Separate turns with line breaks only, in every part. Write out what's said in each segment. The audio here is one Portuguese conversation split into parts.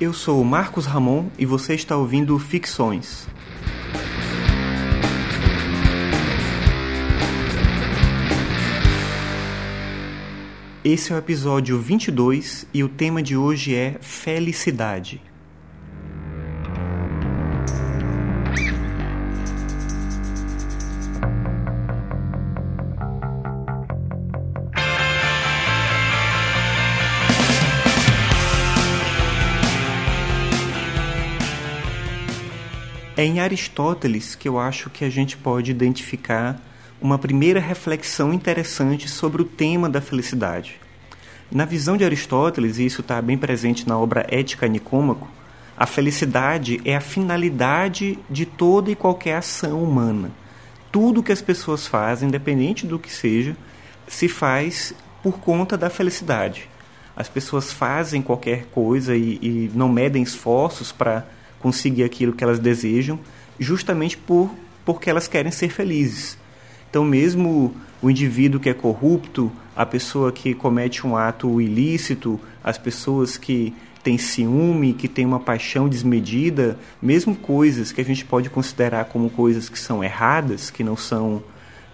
Eu sou Marcos Ramon e você está ouvindo Ficções. Esse é o episódio 22 e o tema de hoje é felicidade. É em Aristóteles que eu acho que a gente pode identificar uma primeira reflexão interessante sobre o tema da felicidade. Na visão de Aristóteles, e isso está bem presente na obra Ética Nicômaco, a felicidade é a finalidade de toda e qualquer ação humana. Tudo que as pessoas fazem, independente do que seja, se faz por conta da felicidade. As pessoas fazem qualquer coisa e, e não medem esforços para conseguir aquilo que elas desejam, justamente por porque elas querem ser felizes. Então, mesmo o indivíduo que é corrupto, a pessoa que comete um ato ilícito, as pessoas que têm ciúme, que têm uma paixão desmedida, mesmo coisas que a gente pode considerar como coisas que são erradas, que não são,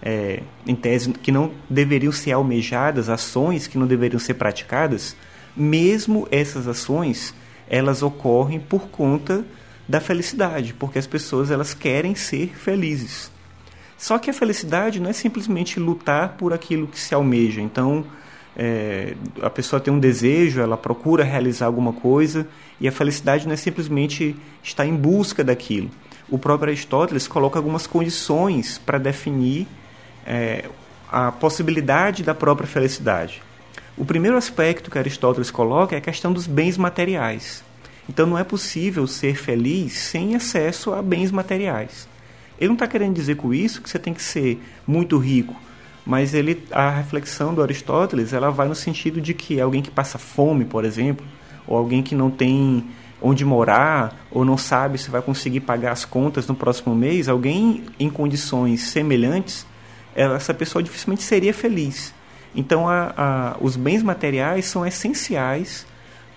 é, em tese, que não deveriam ser almejadas, ações que não deveriam ser praticadas, mesmo essas ações, elas ocorrem por conta da felicidade, porque as pessoas elas querem ser felizes. Só que a felicidade não é simplesmente lutar por aquilo que se almeja. Então, é, a pessoa tem um desejo, ela procura realizar alguma coisa, e a felicidade não é simplesmente estar em busca daquilo. O próprio Aristóteles coloca algumas condições para definir é, a possibilidade da própria felicidade. O primeiro aspecto que Aristóteles coloca é a questão dos bens materiais. Então não é possível ser feliz sem acesso a bens materiais. Ele não está querendo dizer com isso que você tem que ser muito rico, mas ele, a reflexão do Aristóteles ela vai no sentido de que alguém que passa fome, por exemplo, ou alguém que não tem onde morar ou não sabe se vai conseguir pagar as contas no próximo mês, alguém em condições semelhantes, essa pessoa dificilmente seria feliz. Então, a, a, os bens materiais são essenciais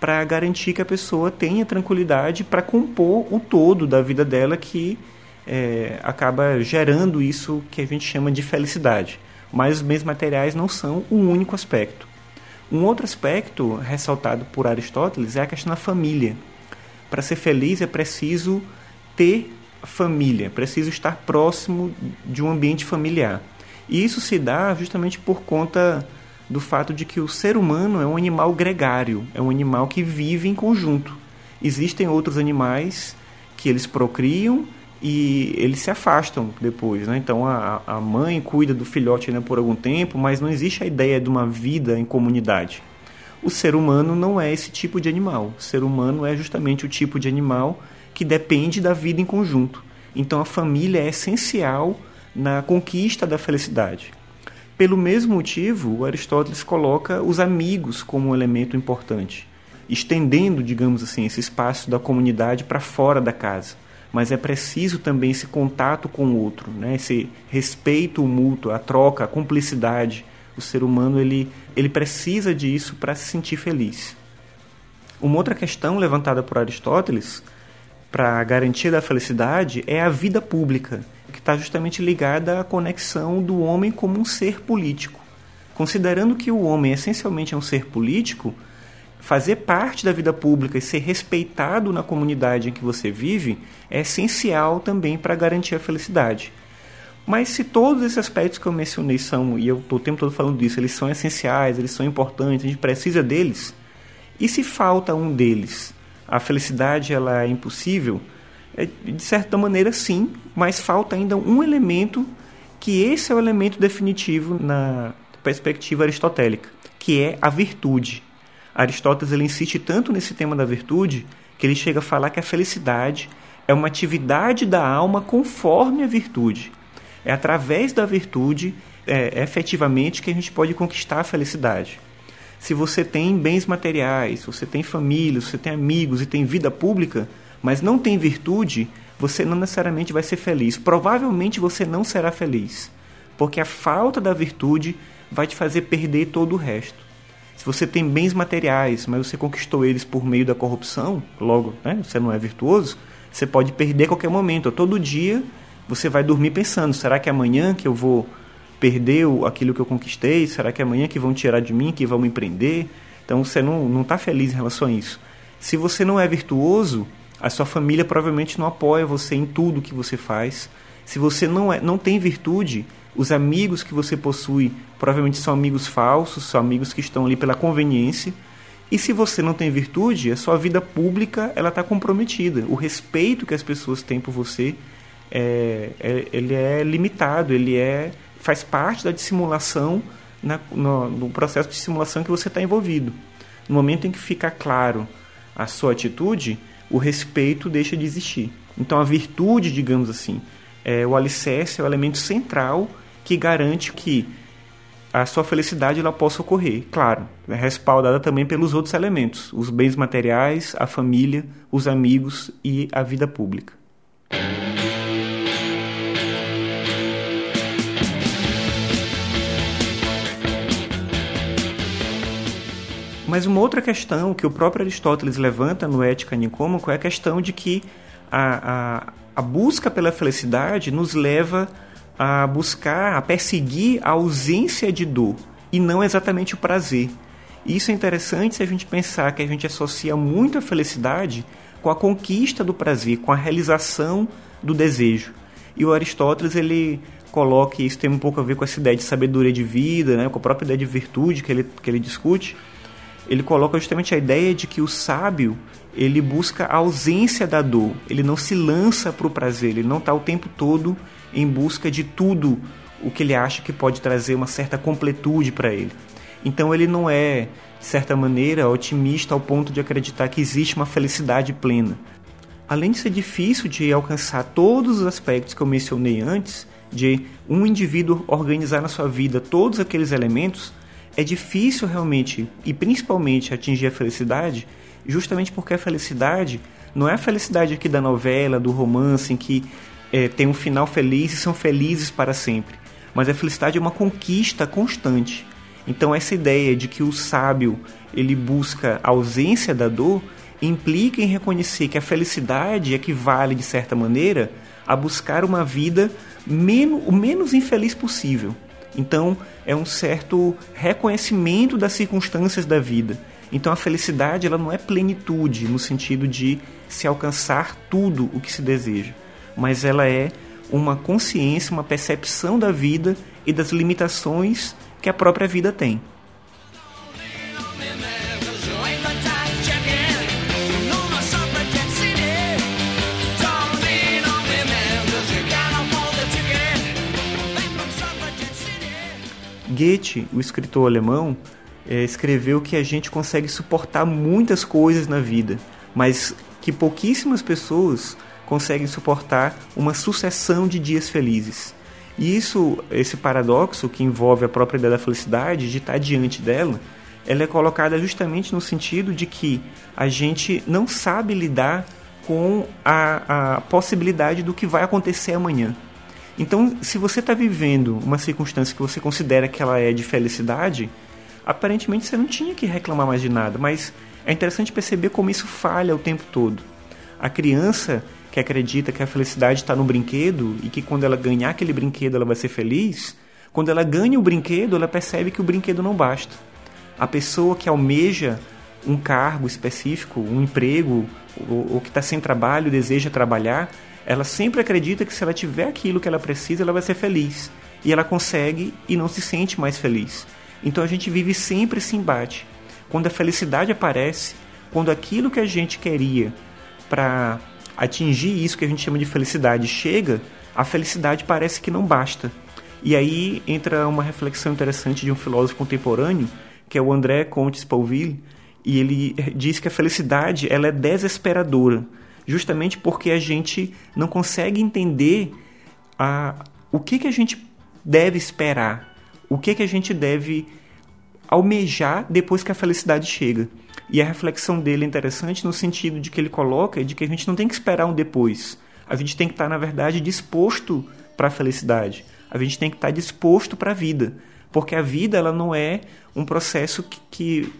para garantir que a pessoa tenha tranquilidade para compor o todo da vida dela que é, acaba gerando isso que a gente chama de felicidade. Mas os bens materiais não são o único aspecto. Um outro aspecto ressaltado por Aristóteles é a questão da família. Para ser feliz é preciso ter família, é preciso estar próximo de um ambiente familiar. E isso se dá justamente por conta do fato de que o ser humano é um animal gregário, é um animal que vive em conjunto. Existem outros animais que eles procriam e eles se afastam depois, né? Então a, a mãe cuida do filhote ainda por algum tempo, mas não existe a ideia de uma vida em comunidade. O ser humano não é esse tipo de animal. O ser humano é justamente o tipo de animal que depende da vida em conjunto. Então a família é essencial na conquista da felicidade. Pelo mesmo motivo, Aristóteles coloca os amigos como um elemento importante, estendendo, digamos assim, esse espaço da comunidade para fora da casa. Mas é preciso também esse contato com o outro, né? esse respeito mútuo, a troca, a cumplicidade. O ser humano ele, ele precisa disso para se sentir feliz. Uma outra questão levantada por Aristóteles para a garantia da felicidade é a vida pública que está justamente ligada à conexão do homem como um ser político. Considerando que o homem essencialmente é um ser político, fazer parte da vida pública e ser respeitado na comunidade em que você vive é essencial também para garantir a felicidade. Mas se todos esses aspectos que eu mencionei são, e eu estou o tempo todo falando disso, eles são essenciais, eles são importantes, a gente precisa deles, e se falta um deles, a felicidade ela é impossível? É, de certa maneira, sim, mas falta ainda um elemento que esse é o elemento definitivo na perspectiva aristotélica, que é a virtude. Aristóteles ele insiste tanto nesse tema da virtude que ele chega a falar que a felicidade é uma atividade da alma conforme a virtude. É através da virtude, é, efetivamente, que a gente pode conquistar a felicidade. Se você tem bens materiais, você tem família, você tem amigos e tem vida pública, mas não tem virtude, você não necessariamente vai ser feliz. Provavelmente você não será feliz, porque a falta da virtude vai te fazer perder todo o resto. Se você tem bens materiais, mas você conquistou eles por meio da corrupção, logo, né, você não é virtuoso, você pode perder a qualquer momento. Todo dia você vai dormir pensando: será que é amanhã que eu vou perder aquilo que eu conquistei? Será que é amanhã que vão tirar de mim, que vão me prender? Então você não está feliz em relação a isso. Se você não é virtuoso, a sua família provavelmente não apoia você em tudo que você faz. Se você não, é, não tem virtude, os amigos que você possui provavelmente são amigos falsos, são amigos que estão ali pela conveniência. E se você não tem virtude, a sua vida pública ela está comprometida. O respeito que as pessoas têm por você é, é, ele é limitado, ele é faz parte da dissimulação na, no, no processo de simulação que você está envolvido. No momento em que fica claro a sua atitude, o respeito deixa de existir. Então a virtude, digamos assim, é o alicerce, é o elemento central que garante que a sua felicidade ela possa ocorrer. Claro, é respaldada também pelos outros elementos, os bens materiais, a família, os amigos e a vida pública. Mas uma outra questão que o próprio Aristóteles levanta no Ética Nicômaco é a questão de que a, a, a busca pela felicidade nos leva a buscar, a perseguir a ausência de dor e não exatamente o prazer. Isso é interessante se a gente pensar que a gente associa muito a felicidade com a conquista do prazer, com a realização do desejo. E o Aristóteles ele coloca, isso tem um pouco a ver com essa ideia de sabedoria de vida, né, com a própria ideia de virtude que ele, que ele discute, ele coloca justamente a ideia de que o sábio ele busca a ausência da dor, ele não se lança para o prazer, ele não está o tempo todo em busca de tudo o que ele acha que pode trazer uma certa completude para ele. Então ele não é, de certa maneira, otimista ao ponto de acreditar que existe uma felicidade plena. Além de ser difícil de alcançar todos os aspectos que eu mencionei antes, de um indivíduo organizar na sua vida todos aqueles elementos, é difícil realmente e principalmente atingir a felicidade, justamente porque a felicidade não é a felicidade aqui da novela, do romance, em que é, tem um final feliz e são felizes para sempre. Mas a felicidade é uma conquista constante. Então essa ideia de que o sábio ele busca a ausência da dor implica em reconhecer que a felicidade equivale de certa maneira a buscar uma vida menos, o menos infeliz possível. Então, é um certo reconhecimento das circunstâncias da vida. Então, a felicidade ela não é plenitude no sentido de se alcançar tudo o que se deseja, mas ela é uma consciência, uma percepção da vida e das limitações que a própria vida tem. Goethe, o escritor alemão, é, escreveu que a gente consegue suportar muitas coisas na vida, mas que pouquíssimas pessoas conseguem suportar uma sucessão de dias felizes. E isso, esse paradoxo que envolve a própria ideia da felicidade, de estar diante dela, ela é colocada justamente no sentido de que a gente não sabe lidar com a, a possibilidade do que vai acontecer amanhã. Então, se você está vivendo uma circunstância que você considera que ela é de felicidade, aparentemente você não tinha que reclamar mais de nada, mas é interessante perceber como isso falha o tempo todo. A criança que acredita que a felicidade está no brinquedo e que quando ela ganhar aquele brinquedo ela vai ser feliz, quando ela ganha o brinquedo, ela percebe que o brinquedo não basta. A pessoa que almeja um cargo específico, um emprego, ou, ou que está sem trabalho, deseja trabalhar, ela sempre acredita que se ela tiver aquilo que ela precisa, ela vai ser feliz. E ela consegue e não se sente mais feliz. Então a gente vive sempre esse embate. Quando a felicidade aparece, quando aquilo que a gente queria para atingir isso que a gente chama de felicidade chega, a felicidade parece que não basta. E aí entra uma reflexão interessante de um filósofo contemporâneo, que é o André Comte Spoliville, e ele diz que a felicidade ela é desesperadora justamente porque a gente não consegue entender a, o que, que a gente deve esperar, o que, que a gente deve almejar depois que a felicidade chega. E a reflexão dele é interessante no sentido de que ele coloca de que a gente não tem que esperar um depois. A gente tem que estar, na verdade, disposto para a felicidade. A gente tem que estar disposto para a vida. porque a vida ela não é um processo que, que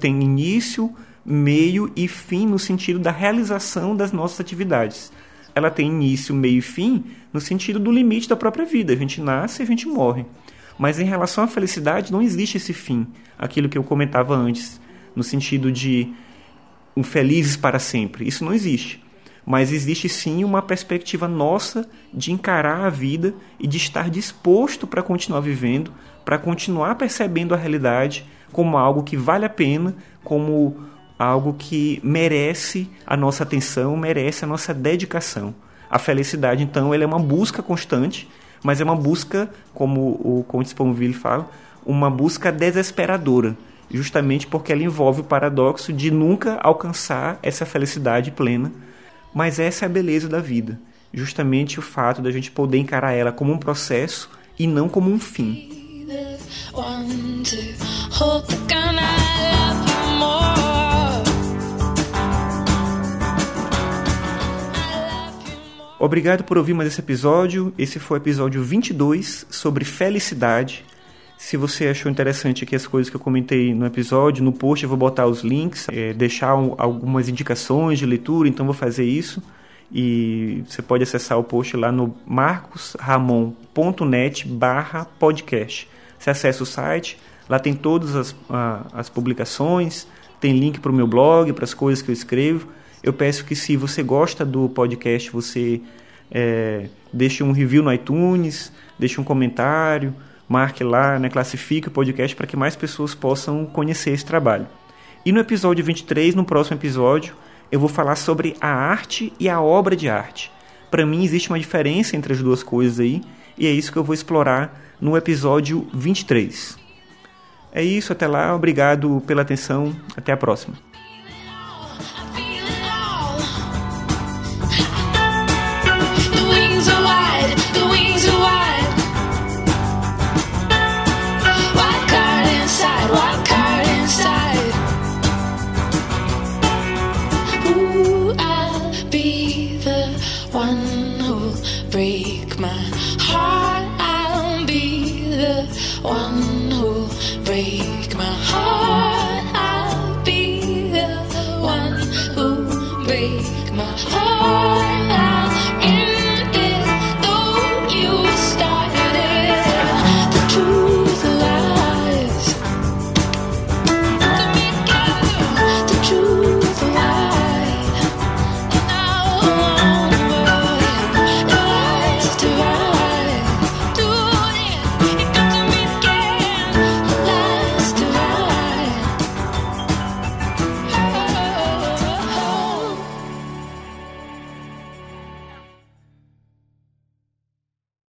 tem início, meio e fim no sentido da realização das nossas atividades. Ela tem início, meio e fim no sentido do limite da própria vida. A gente nasce e a gente morre. Mas em relação à felicidade, não existe esse fim. Aquilo que eu comentava antes, no sentido de um felizes para sempre. Isso não existe. Mas existe sim uma perspectiva nossa de encarar a vida e de estar disposto para continuar vivendo, para continuar percebendo a realidade como algo que vale a pena, como algo que merece a nossa atenção, merece a nossa dedicação. A felicidade, então, ela é uma busca constante, mas é uma busca, como o Conte Sponville fala, uma busca desesperadora, justamente porque ela envolve o paradoxo de nunca alcançar essa felicidade plena. Mas essa é a beleza da vida, justamente o fato da gente poder encarar ela como um processo e não como um fim. Obrigado por ouvir mais esse episódio. Esse foi o episódio 22 sobre felicidade. Se você achou interessante aqui as coisas que eu comentei no episódio, no post eu vou botar os links, é, deixar um, algumas indicações de leitura, então vou fazer isso. E você pode acessar o post lá no marcosramon.net barra podcast. Você acessa o site, lá tem todas as, as publicações, tem link para o meu blog, para as coisas que eu escrevo. Eu peço que se você gosta do podcast, você é, deixe um review no iTunes, deixe um comentário, marque lá, né, classifique o podcast para que mais pessoas possam conhecer esse trabalho. E no episódio 23, no próximo episódio, eu vou falar sobre a arte e a obra de arte. Para mim existe uma diferença entre as duas coisas aí, e é isso que eu vou explorar no episódio 23. É isso, até lá, obrigado pela atenção, até a próxima. Break my heart.